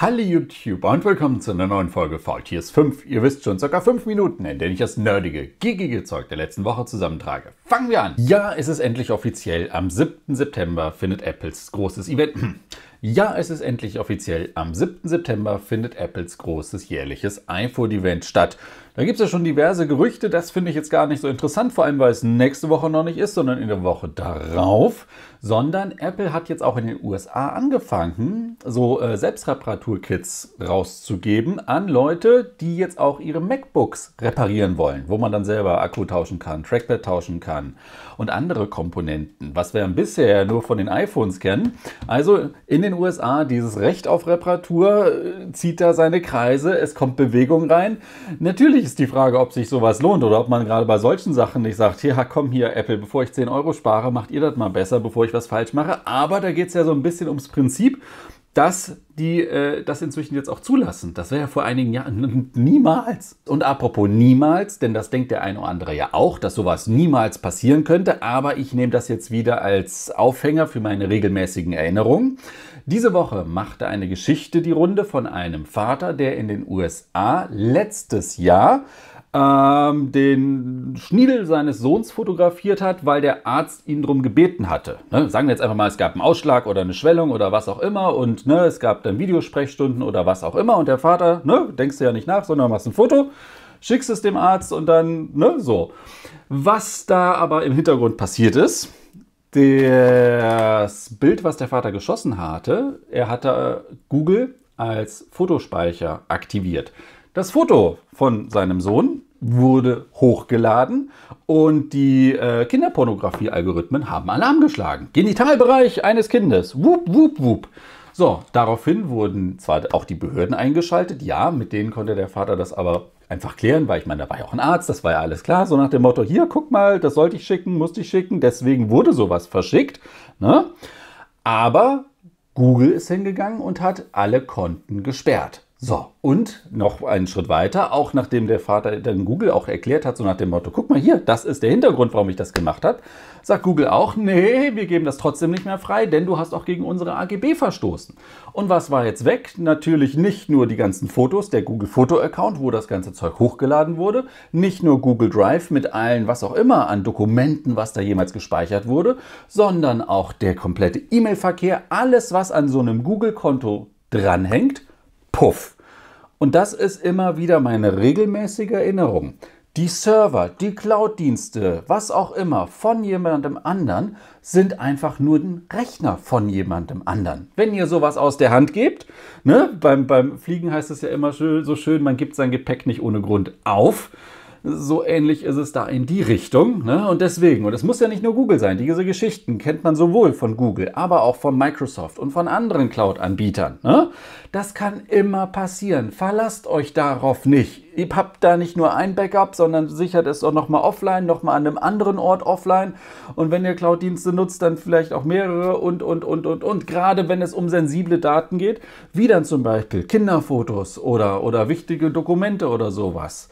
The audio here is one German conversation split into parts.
Hallo YouTube und willkommen zu einer neuen Folge Faultiers 5. Ihr wisst schon, circa 5 Minuten, in denen ich das nerdige, giggige Zeug der letzten Woche zusammentrage. Fangen wir an! Ja, es ist endlich offiziell. Am 7. September findet Apples großes Event. Ja, es ist endlich offiziell. Am 7. September findet Apples großes jährliches iPhone-Event statt. Da gibt es ja schon diverse Gerüchte, das finde ich jetzt gar nicht so interessant, vor allem weil es nächste Woche noch nicht ist, sondern in der Woche darauf. Sondern Apple hat jetzt auch in den USA angefangen, so äh, Selbstreparaturkits rauszugeben an Leute, die jetzt auch ihre MacBooks reparieren wollen, wo man dann selber Akku tauschen kann, Trackpad tauschen kann und andere Komponenten, was wir bisher nur von den iPhones kennen. Also in den USA dieses Recht auf Reparatur äh, zieht da seine Kreise, es kommt Bewegung rein. Natürlich ist die Frage, ob sich sowas lohnt oder ob man gerade bei solchen Sachen nicht sagt, ja komm hier Apple, bevor ich 10 Euro spare, macht ihr das mal besser, bevor ich was falsch mache. Aber da geht es ja so ein bisschen ums Prinzip, dass die äh, das inzwischen jetzt auch zulassen. Das wäre ja vor einigen Jahren niemals. Und apropos niemals, denn das denkt der eine oder andere ja auch, dass sowas niemals passieren könnte. Aber ich nehme das jetzt wieder als Aufhänger für meine regelmäßigen Erinnerungen. Diese Woche machte eine Geschichte die Runde von einem Vater, der in den USA letztes Jahr ähm, den Schniedel seines Sohns fotografiert hat, weil der Arzt ihn darum gebeten hatte. Ne? Sagen wir jetzt einfach mal, es gab einen Ausschlag oder eine Schwellung oder was auch immer und ne, es gab dann Videosprechstunden oder was auch immer und der Vater, ne, denkst du ja nicht nach, sondern machst ein Foto, schickst es dem Arzt und dann, ne, so. Was da aber im Hintergrund passiert ist, das Bild, was der Vater geschossen hatte, er hatte Google als Fotospeicher aktiviert. Das Foto von seinem Sohn wurde hochgeladen und die äh, Kinderpornografie-Algorithmen haben Alarm geschlagen. Genitalbereich eines Kindes. Wup, wup, wup. So, daraufhin wurden zwar auch die Behörden eingeschaltet, ja, mit denen konnte der Vater das aber einfach klären, weil ich meine, da war ja auch ein Arzt, das war ja alles klar, so nach dem Motto, hier, guck mal, das sollte ich schicken, musste ich schicken, deswegen wurde sowas verschickt. Ne? Aber Google ist hingegangen und hat alle Konten gesperrt. So, und noch einen Schritt weiter, auch nachdem der Vater dann Google auch erklärt hat, so nach dem Motto, guck mal hier, das ist der Hintergrund, warum ich das gemacht habe, sagt Google auch, nee, wir geben das trotzdem nicht mehr frei, denn du hast auch gegen unsere AGB verstoßen. Und was war jetzt weg? Natürlich nicht nur die ganzen Fotos, der Google Foto Account, wo das ganze Zeug hochgeladen wurde, nicht nur Google Drive mit allen, was auch immer an Dokumenten, was da jemals gespeichert wurde, sondern auch der komplette E-Mail-Verkehr, alles, was an so einem Google-Konto dranhängt, puff. Und das ist immer wieder meine regelmäßige Erinnerung. Die Server, die Cloud-Dienste, was auch immer von jemandem anderen sind einfach nur ein Rechner von jemandem anderen. Wenn ihr sowas aus der Hand gebt, ne, beim, beim Fliegen heißt es ja immer so schön, man gibt sein Gepäck nicht ohne Grund auf. So ähnlich ist es da in die Richtung. Ne? Und deswegen, und es muss ja nicht nur Google sein, diese Geschichten kennt man sowohl von Google, aber auch von Microsoft und von anderen Cloud-Anbietern. Ne? Das kann immer passieren. Verlasst euch darauf nicht. Ihr habt da nicht nur ein Backup, sondern sichert es auch nochmal offline, nochmal an einem anderen Ort offline. Und wenn ihr Cloud-Dienste nutzt, dann vielleicht auch mehrere und, und, und, und, und. Gerade wenn es um sensible Daten geht, wie dann zum Beispiel Kinderfotos oder, oder wichtige Dokumente oder sowas.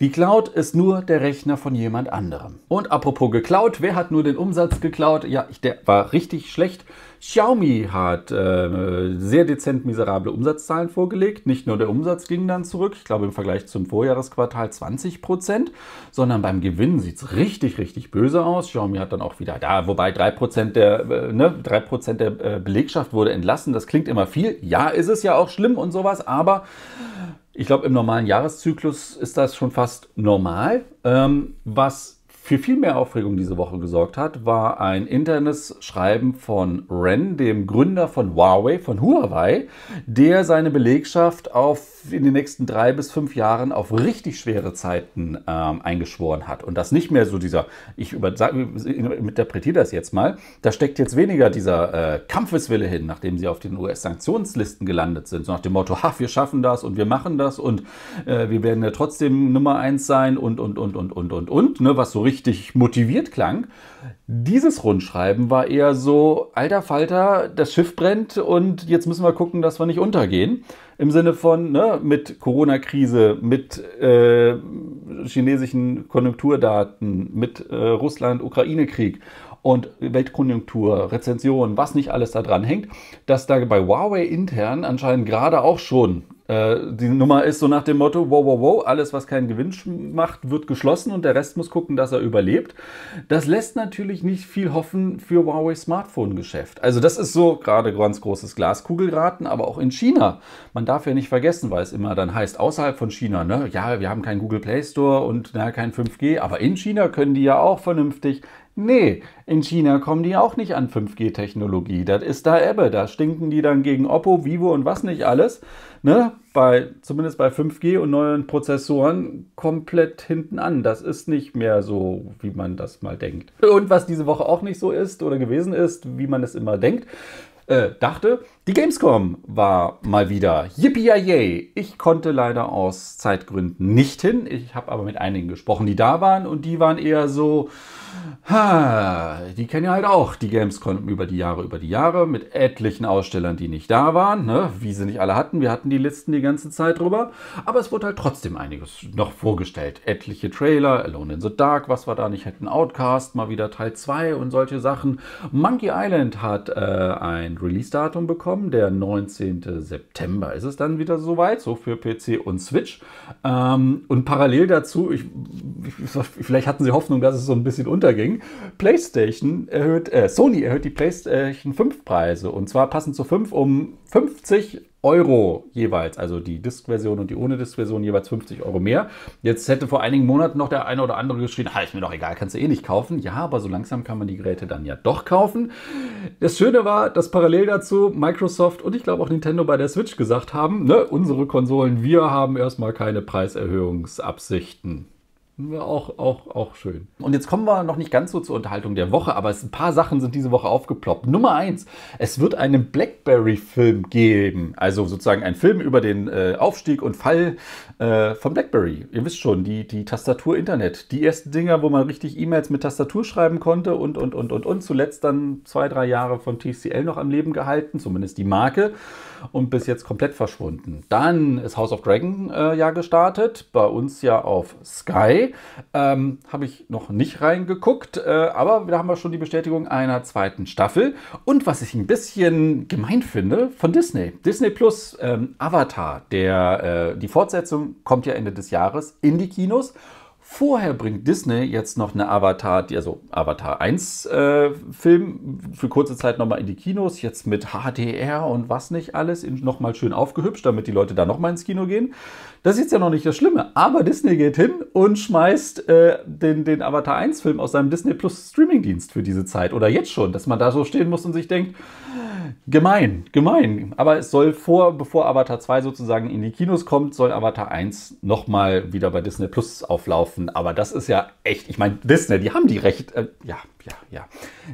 Die Cloud ist nur der Rechner von jemand anderem. Und apropos geklaut, wer hat nur den Umsatz geklaut? Ja, der war richtig schlecht. Xiaomi hat äh, sehr dezent miserable Umsatzzahlen vorgelegt. Nicht nur der Umsatz ging dann zurück, ich glaube im Vergleich zum Vorjahresquartal 20 Prozent, sondern beim Gewinn sieht es richtig, richtig böse aus. Xiaomi hat dann auch wieder da, wobei 3 Prozent der, äh, ne, 3 Prozent der äh, Belegschaft wurde entlassen. Das klingt immer viel. Ja, ist es ja auch schlimm und sowas, aber ich glaube, im normalen Jahreszyklus ist das schon fast normal. Ähm, was für viel mehr Aufregung diese Woche gesorgt hat, war ein internes Schreiben von Ren, dem Gründer von Huawei, von Huawei, der seine Belegschaft auf in den nächsten drei bis fünf Jahren auf richtig schwere Zeiten ähm, eingeschworen hat. Und das nicht mehr so dieser, ich interpretiere das jetzt mal, da steckt jetzt weniger dieser äh, Kampfeswille hin, nachdem sie auf den US-Sanktionslisten gelandet sind, so nach dem Motto, ha, wir schaffen das und wir machen das und äh, wir werden ja trotzdem Nummer eins sein und, und, und, und, und, und, und, ne, was so richtig richtig motiviert klang. Dieses Rundschreiben war eher so, alter Falter, das Schiff brennt und jetzt müssen wir gucken, dass wir nicht untergehen. Im Sinne von, ne, mit Corona-Krise, mit äh, chinesischen Konjunkturdaten, mit äh, Russland-Ukraine-Krieg und Weltkonjunktur, Rezension, was nicht alles da dran hängt, dass da bei Huawei intern anscheinend gerade auch schon die Nummer ist so nach dem Motto, wow, wow, wow, alles, was keinen Gewinn macht, wird geschlossen und der Rest muss gucken, dass er überlebt. Das lässt natürlich nicht viel hoffen für Huawei Smartphone-Geschäft. Also das ist so gerade ganz großes Glaskugelraten, aber auch in China. Man darf ja nicht vergessen, weil es immer dann heißt, außerhalb von China, ne, ja, wir haben keinen Google Play Store und na, kein 5G, aber in China können die ja auch vernünftig Nee, in China kommen die auch nicht an 5G-Technologie. Das ist da Ebbe. Da stinken die dann gegen Oppo, Vivo und was nicht alles. Ne? Bei, zumindest bei 5G und neuen Prozessoren komplett hinten an. Das ist nicht mehr so, wie man das mal denkt. Und was diese Woche auch nicht so ist oder gewesen ist, wie man es immer denkt, äh, dachte, die Gamescom war mal wieder. Yippie! Ich konnte leider aus Zeitgründen nicht hin. Ich habe aber mit einigen gesprochen, die da waren und die waren eher so, Ha, die kennen ja halt auch die Gamescom über die Jahre, über die Jahre mit etlichen Ausstellern, die nicht da waren, ne? wie sie nicht alle hatten. Wir hatten die Listen die ganze Zeit drüber, aber es wurde halt trotzdem einiges noch vorgestellt. Etliche Trailer, Alone in the Dark, was wir da nicht hätten, Outcast, mal wieder Teil 2 und solche Sachen. Monkey Island hat äh, ein Release-Datum bekommen, der 19. September ist es dann wieder soweit, so für PC und Switch. Ähm, und parallel dazu, ich, vielleicht hatten sie Hoffnung, dass es so ein bisschen unterging. PlayStation erhöht, äh, Sony erhöht die PlayStation 5 Preise und zwar passend zu 5 um 50 Euro jeweils, also die Disk-Version und die ohne Disk-Version jeweils 50 Euro mehr. Jetzt hätte vor einigen Monaten noch der eine oder andere geschrien, ha, ist mir doch egal, kannst du eh nicht kaufen. Ja, aber so langsam kann man die Geräte dann ja doch kaufen. Das Schöne war, dass parallel dazu Microsoft und ich glaube auch Nintendo bei der Switch gesagt haben, ne, unsere Konsolen, wir haben erstmal keine Preiserhöhungsabsichten. Auch, auch, auch schön. Und jetzt kommen wir noch nicht ganz so zur Unterhaltung der Woche, aber es, ein paar Sachen sind diese Woche aufgeploppt. Nummer eins, es wird einen Blackberry-Film geben. Also sozusagen ein Film über den äh, Aufstieg und Fall äh, von Blackberry. Ihr wisst schon, die, die Tastatur Internet. Die ersten Dinger, wo man richtig E-Mails mit Tastatur schreiben konnte und, und, und, und, und. Zuletzt dann zwei, drei Jahre von TCL noch am Leben gehalten, zumindest die Marke. Und bis jetzt komplett verschwunden. Dann ist House of Dragon äh, ja gestartet. Bei uns ja auf Sky. Ähm, Habe ich noch nicht reingeguckt, äh, aber da haben wir schon die Bestätigung einer zweiten Staffel. Und was ich ein bisschen gemein finde, von Disney. Disney Plus ähm, Avatar, der, äh, die Fortsetzung kommt ja Ende des Jahres in die Kinos. Vorher bringt Disney jetzt noch eine Avatar, also Avatar 1 äh, Film für kurze Zeit nochmal in die Kinos, jetzt mit HDR und was nicht alles, nochmal schön aufgehübscht, damit die Leute da nochmal ins Kino gehen. Das ist jetzt ja noch nicht das Schlimme, aber Disney geht hin und schmeißt äh, den, den Avatar 1 Film aus seinem Disney Plus Streamingdienst für diese Zeit oder jetzt schon, dass man da so stehen muss und sich denkt, Gemein, gemein. Aber es soll vor, bevor Avatar 2 sozusagen in die Kinos kommt, soll Avatar 1 nochmal wieder bei Disney Plus auflaufen. Aber das ist ja echt, ich meine, Disney, die haben die Recht. Äh, ja, ja, ja.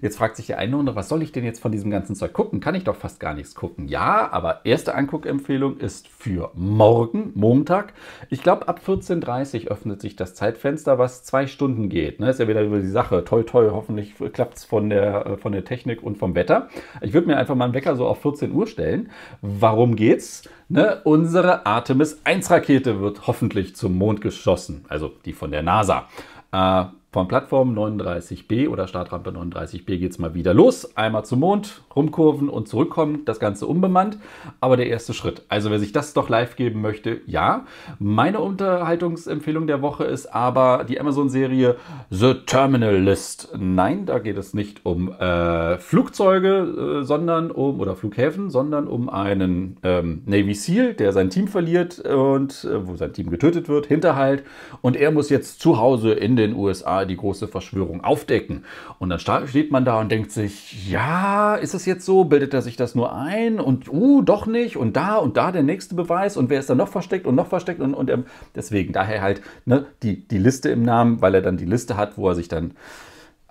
Jetzt fragt sich der eine oder andere, was soll ich denn jetzt von diesem ganzen Zeug gucken? Kann ich doch fast gar nichts gucken. Ja, aber erste Anguckempfehlung ist für morgen, Montag. Ich glaube, ab 14.30 Uhr öffnet sich das Zeitfenster, was zwei Stunden geht. Ne? Ist ja wieder über die Sache. Toi, toi, hoffentlich klappt es von der, äh, von der Technik und vom Wetter. Ich würde mir einfach mal einen Wecker so auf 14 Uhr stellen. Warum geht's? Ne? Unsere Artemis 1 Rakete wird hoffentlich zum Mond geschossen. Also die von der NASA. Äh, von Plattform 39b oder Startrampe 39b geht es mal wieder los. Einmal zum Mond, rumkurven und zurückkommen. Das Ganze unbemannt. Aber der erste Schritt. Also wer sich das doch live geben möchte, ja. Meine Unterhaltungsempfehlung der Woche ist aber die Amazon-Serie The Terminal List. Nein, da geht es nicht um äh, Flugzeuge, äh, sondern um oder Flughäfen, sondern um einen ähm, Navy SEAL, der sein Team verliert und äh, wo sein Team getötet wird, Hinterhalt. Und er muss jetzt zu Hause in den USA die große Verschwörung aufdecken. Und dann steht man da und denkt sich, ja, ist es jetzt so? Bildet er sich das nur ein? Und, uh, doch nicht. Und da und da der nächste Beweis. Und wer ist da noch versteckt und noch versteckt? Und, und deswegen, daher halt ne, die, die Liste im Namen, weil er dann die Liste hat, wo er sich dann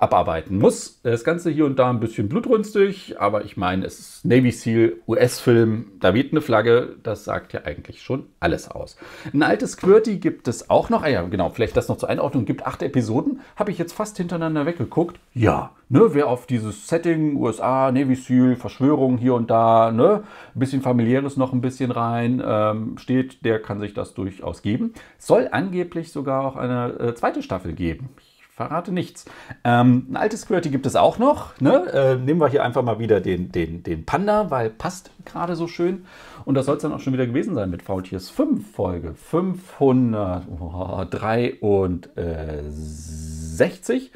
abarbeiten muss. Das Ganze hier und da ein bisschen blutrünstig, aber ich meine, es ist Navy SEAL, US-Film, da weht eine Flagge, das sagt ja eigentlich schon alles aus. Ein altes QWERTY gibt es auch noch, ah ja, genau, vielleicht das noch zur Einordnung, gibt acht Episoden, habe ich jetzt fast hintereinander weggeguckt. Ja, ne, wer auf dieses Setting, USA, Navy SEAL, Verschwörung hier und da, ne, ein bisschen familiäres noch ein bisschen rein ähm, steht, der kann sich das durchaus geben. Soll angeblich sogar auch eine äh, zweite Staffel geben. Verrate nichts. Ähm, ein altes QWERTY gibt es auch noch. Ne? Äh, nehmen wir hier einfach mal wieder den, den, den Panda, weil passt gerade so schön. Und das soll es dann auch schon wieder gewesen sein mit Faultiers 5 Folge 563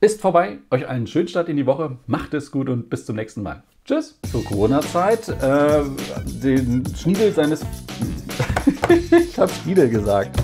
ist vorbei. Euch einen schönen Start in die Woche. Macht es gut und bis zum nächsten Mal. Tschüss. Zur Corona-Zeit. Äh, den Schniedel seines... ich habe Schniedel gesagt.